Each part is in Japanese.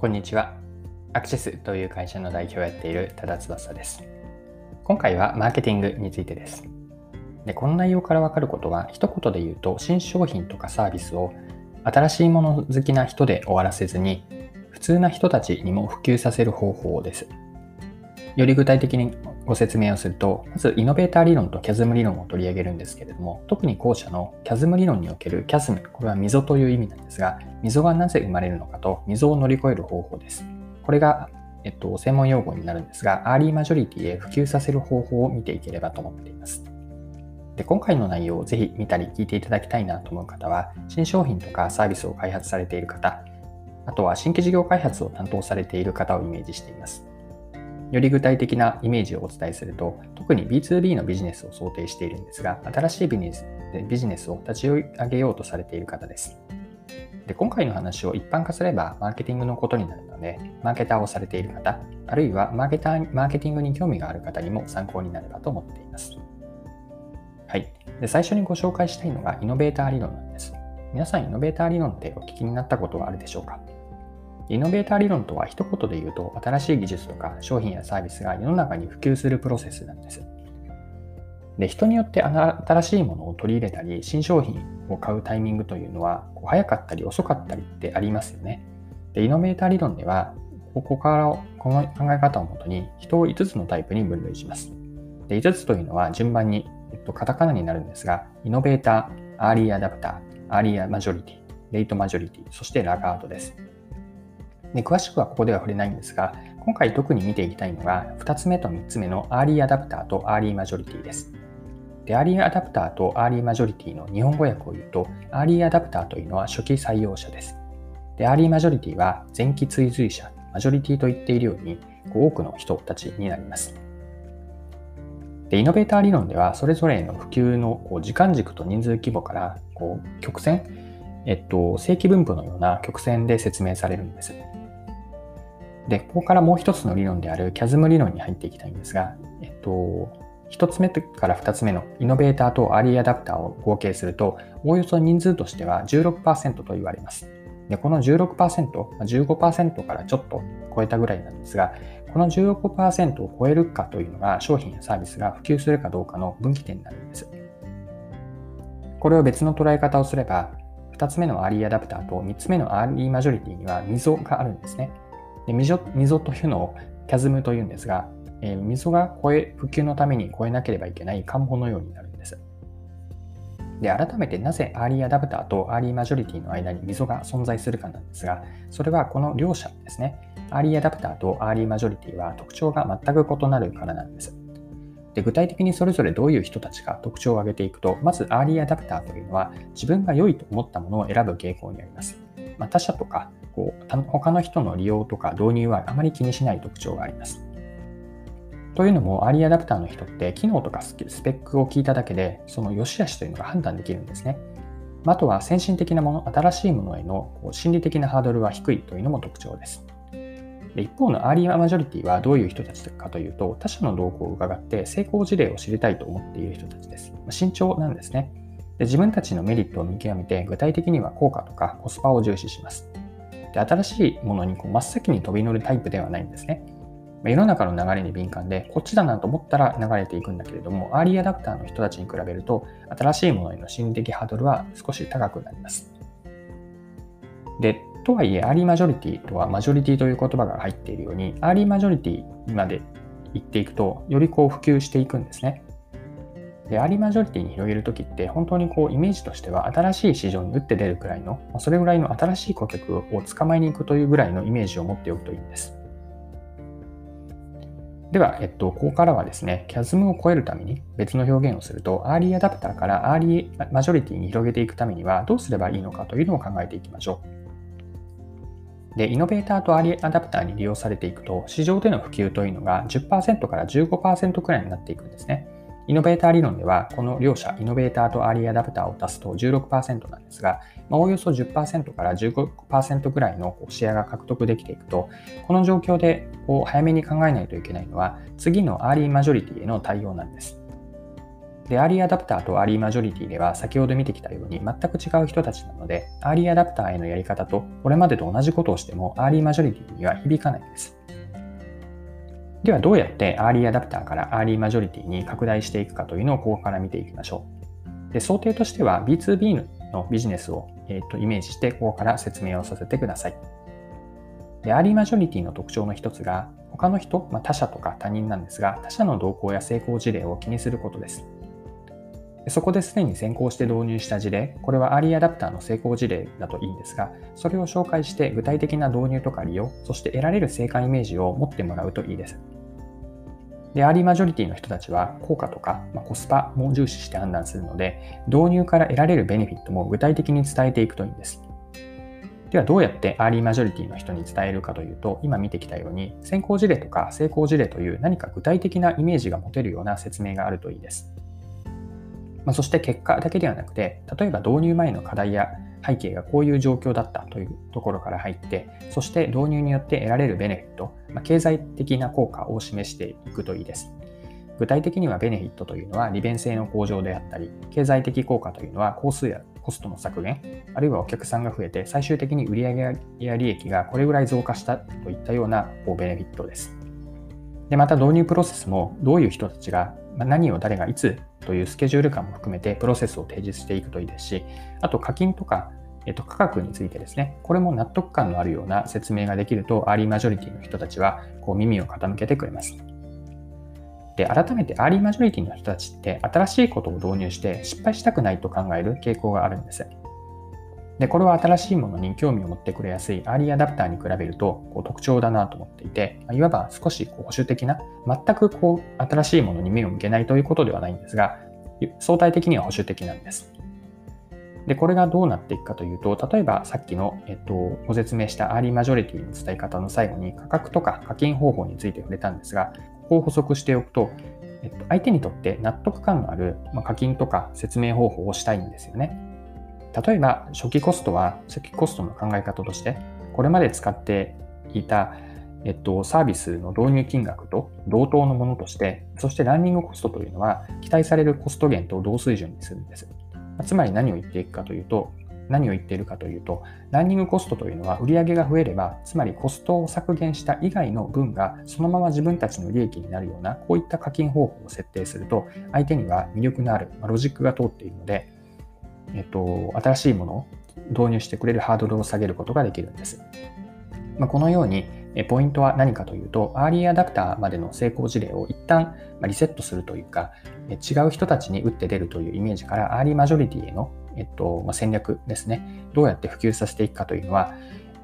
こんにちは。アクセスという会社の代表をやっている多田翼です。今回はマーケティングについてです。でこの内容からわかることは、一言で言うと、新商品とかサービスを新しいもの好きな人で終わらせずに、普通な人たちにも普及させる方法です。より具体的にご説明をすると、まずイノベーター理論とキャズム理論を取り上げるんですけれども、特に後者のキャズム理論におけるキャズム、これは溝という意味なんですが、溝がなぜ生まれるのかと溝を乗り越える方法です。これが、えっと、専門用語になるんですが、アーリーマジョリティへ普及させる方法を見ていければと思っています。で今回の内容をぜひ見たり聞いていただきたいなと思う方は、新商品とかサービスを開発されている方、あとは新規事業開発を担当されている方をイメージしています。より具体的なイメージをお伝えすると、特に B2B のビジネスを想定しているんですが、新しいビジネスビジネスを立ち上げようとされている方です。で今回の話を一般化すればマーケティングのことになるので、マーケターをされている方、あるいはマーケターマーケティングに興味がある方にも参考になればと思っています。はい。で最初にご紹介したいのがイノベーター理論なんです。皆さん、イノベーター理論ってお聞きになったことはあるでしょうか？イノベーター理論とは一言で言うと、新しい技術とか商品やサービスが世の中に普及するプロセスなんです。で人によって新しいものを取り入れたり、新商品を買うタイミングというのは、こう早かったり遅かったりってありますよね。でイノベーター理論では、ここからこの考え方をもとに人を5つのタイプに分類します。で5つというのは順番に、えっと、カタカナになるんですが、イノベーター、アーリーアダプター、アーリーマジョリティ、レイトマジョリティ、そしてラガードです。で詳しくはここでは触れないんですが、今回特に見ていきたいのが、2つ目と3つ目のアーリーアダプターとアーリーマジョリティです。で、アーリーアダプターとアーリーマジョリティの日本語訳を言うと、アーリーアダプターというのは初期採用者です。で、アーリーマジョリティは前期追随者、マジョリティと言っているように、多くの人たちになります。で、イノベーター理論では、それぞれの普及のこう時間軸と人数規模からこう曲線、えっと、正規分布のような曲線で説明されるんです。で、ここからもう一つの理論であるキャズム理論に入っていきたいんですが、えっと、一つ目から二つ目のイノベーターとアーリーアダプターを合計すると、おおよそ人数としては16%と言われます。で、この16%、15%からちょっと超えたぐらいなんですが、この16%を超えるかというのが商品やサービスが普及するかどうかの分岐点になるんです。これを別の捉え方をすれば、2つ目のアーリーアダプターと3つ目のアーリーマジョリティには溝があるんですね。で溝溝というのをキャズムというんですが、えー、溝が超え、普及のために超えなければいけない関門のようになるんです。で、改めてなぜアーリーアダプターとアーリーマジョリティの間に溝が存在するかなんですが、それはこの両者ですね。アーリーアダプターとアーリーマジョリティは特徴が全く異なるからなんです。で具体的にそれぞれどういう人たちが特徴を挙げていくと、まずアーリーアダプターというのは自分が良いと思ったものを選ぶ傾向にあります。まあ、他者とかこう他の人の利用とか導入はあまり気にしない特徴があります。というのも、アーリーアダプターの人って機能とかスペックを聞いただけで、その良し悪しというのが判断できるんですね。あとは先進的なもの、新しいものへの心理的なハードルは低いというのも特徴です。で一方のアーリーマジョリティはどういう人たちかというと、他者の動向を伺って成功事例を知りたいと思っている人たちです。慎重なんですねで。自分たちのメリットを見極めて、具体的には効果とかコスパを重視します。で新しいものにこう真っ先に飛び乗るタイプではないんですね。世の中の流れに敏感で、こっちだなと思ったら流れていくんだけれども、アーリーアダプターの人たちに比べると、新しいものへの心理的ハードルは少し高くなります。で、とはいえ、アーリーマジョリティとはマジョリティという言葉が入っているように、アーリーマジョリティまで行っていくと、よりこう普及していくんですね。で、アーリーマジョリティに広げるときって、本当にこうイメージとしては新しい市場に打って出るくらいの、それぐらいの新しい顧客を捕まえに行くというぐらいのイメージを持っておくといいんです。では、えっと、ここからはですね、CASM を超えるために別の表現をすると、アーリーアダプターからアーリーマジョリティに広げていくためにはどうすればいいのかというのを考えていきましょう。で、イノベーターとアーリーアダプターに利用されていくと、市場での普及というのが10%から15%くらいになっていくんですね。イノベーター理論では、この両者、イノベーターとアーリーアダプターを足すと16%なんですが、まあ、おおよそ10%から15%ぐらいのシェアが獲得できていくと、この状況でこう早めに考えないといけないのは、次のアーリーマジョリティへの対応なんです。で、アーリーアダプターとアーリーマジョリティでは先ほど見てきたように全く違う人たちなので、アーリーアダプターへのやり方とこれまでと同じことをしてもアーリーマジョリティには響かないんです。ではどうやってアーリーアダプターからアーリーマジョリティに拡大していくかというのをここから見ていきましょう。で想定としては B2B のビジネスを、えー、とイメージしてここから説明をさせてください。でアーリーマジョリティの特徴の一つが他の人、まあ、他者とか他人なんですが他者の動向や成功事例を気にすることです。そこですでに先行して導入した事例、これはアーリーアダプターの成功事例だといいんですが、それを紹介して具体的な導入とか利用、そして得られる成果イメージを持ってもらうといいです。で、アーリーマジョリティの人たちは効果とか、ま、コスパも重視して判断するので、導入から得られるベネフィットも具体的に伝えていくといいんです。ではどうやってアーリーマジョリティの人に伝えるかというと、今見てきたように先行事例とか成功事例という何か具体的なイメージが持てるような説明があるといいです。まあ、そして結果だけではなくて、例えば導入前の課題や背景がこういう状況だったというところから入って、そして導入によって得られるベネフィット、まあ、経済的な効果を示していくといいです。具体的にはベネフィットというのは利便性の向上であったり、経済的効果というのは工数やコストの削減、あるいはお客さんが増えて最終的に売上や利益がこれぐらい増加したといったようなこうベネフィットです。で、また導入プロセスもどういう人たちが何を誰がいつというスケジュール感も含めてプロセスを提示していくといいですし、あと課金とか、えっと、価格についてですね、これも納得感のあるような説明ができると、アーリーマジョリティの人たちはこう耳を傾けてくれます。で、改めてアーリーマジョリティの人たちって新しいことを導入して失敗したくないと考える傾向があるんです。で、これは新しいものに興味を持ってくれやすいアーリーアダプターに比べるとこう特徴だなと思っていて、いわば少しこう保守的な、全くこう新しいものに目を向けないということではないんですが、相対的には保守的なんです。で、これがどうなっていくかというと、例えばさっきの、えっと、ご説明したアーリーマジョリティの伝え方の最後に価格とか課金方法について触れたんですが、ここを補足しておくと、えっと、相手にとって納得感のある、課金とか説明方法をしたいんですよね。例えば初期コストは初期コストの考え方としてこれまで使っていた、えっと、サービスの導入金額と同等のものとしてそしてランニングコストというのは期待されるコスト減と同水準にするんです。つまり何を言っていくかというと何を言っているかというと、ランニングコストというのは売上が増えれば、つまりコストを削減した以外の分がそのまま自分たちの利益になるような、こういった課金方法を設定すると、相手には魅力のある、ロジックが通っているので、えっと、新しいものを導入してくれるハードルを下げることができるんです。まあ、このように、ポイントは何かというと、アーリーアダプターまでの成功事例を一旦リセットするというか、違う人たちに打って出るというイメージから、アーリーマジョリティへの、えっとまあ、戦略ですね、どうやって普及させていくかというのは、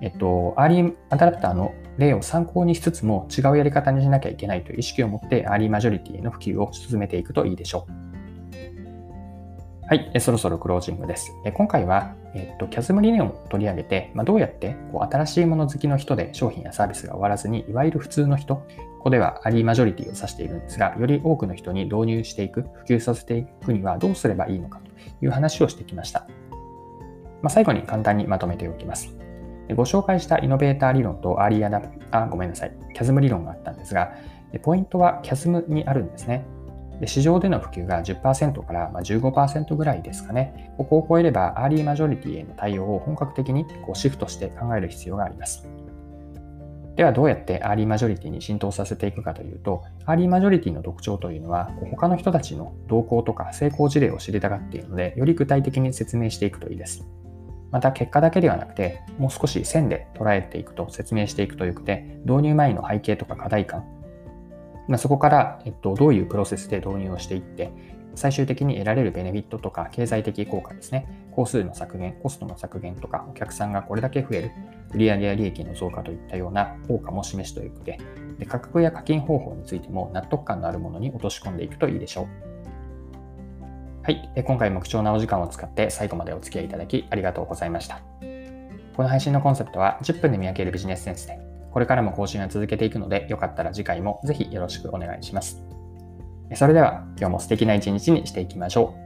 えっと、アーリーアダプターの例を参考にしつつも違うやり方にしなきゃいけないという意識を持って、アーリーマジョリティへの普及を進めていくといいでしょう。はい、そろそろクロージングです。今回は、えっと、キャズム理念を取り上げて、まあ、どうやってこう新しいもの好きの人で商品やサービスが終わらずに、いわゆる普通の人、ここではアリーマジョリティを指しているんですが、より多くの人に導入していく、普及させていくにはどうすればいいのかという話をしてきました。まあ、最後に簡単にまとめておきます。ご紹介したイノベーター理論とアリーアダプ、あ、ごめんなさい、キャズム理論があったんですが、ポイントはキャズムにあるんですね。市場での普及が10%から15%ぐらいですかね。ここを超えれば、アーリーマジョリティへの対応を本格的にこうシフトして考える必要があります。では、どうやってアーリーマジョリティに浸透させていくかというと、アーリーマジョリティの特徴というのは、他の人たちの動向とか成功事例を知りたがっているので、より具体的に説明していくといいです。また、結果だけではなくて、もう少し線で捉えていくと、説明していくとよくて、導入前の背景とか課題感、まあ、そこから、えっと、どういうプロセスで導入をしていって、最終的に得られるベネフィットとか経済的効果ですね、工数の削減、コストの削減とか、お客さんがこれだけ増える、売上や利益の増加といったような効果も示しておいて、で価格や課金方法についても納得感のあるものに落とし込んでいくといいでしょう。はい、今回も貴重なお時間を使って最後までお付き合いいただきありがとうございました。この配信のコンセプトは10分で見分けるビジネスセンスでこれからも更新は続けていくので、よかったら次回もぜひよろしくお願いします。それでは今日も素敵な一日にしていきましょう。